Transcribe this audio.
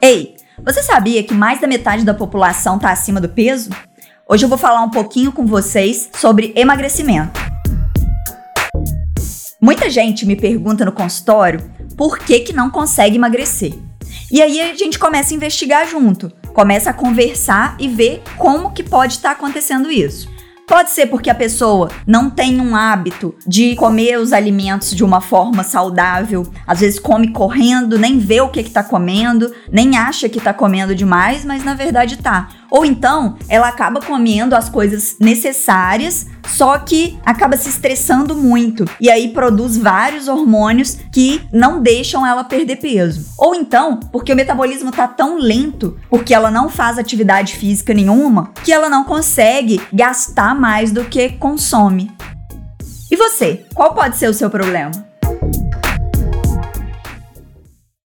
Ei, você sabia que mais da metade da população está acima do peso? Hoje eu vou falar um pouquinho com vocês sobre emagrecimento. Muita gente me pergunta no consultório por que, que não consegue emagrecer. E aí a gente começa a investigar junto, começa a conversar e ver como que pode estar tá acontecendo isso. Pode ser porque a pessoa não tem um hábito de comer os alimentos de uma forma saudável, às vezes come correndo, nem vê o que está comendo, nem acha que está comendo demais, mas na verdade tá. Ou então ela acaba comendo as coisas necessárias, só que acaba se estressando muito e aí produz vários hormônios que não deixam ela perder peso. Ou então, porque o metabolismo tá tão lento, porque ela não faz atividade física nenhuma, que ela não consegue gastar mais do que consome. E você, qual pode ser o seu problema?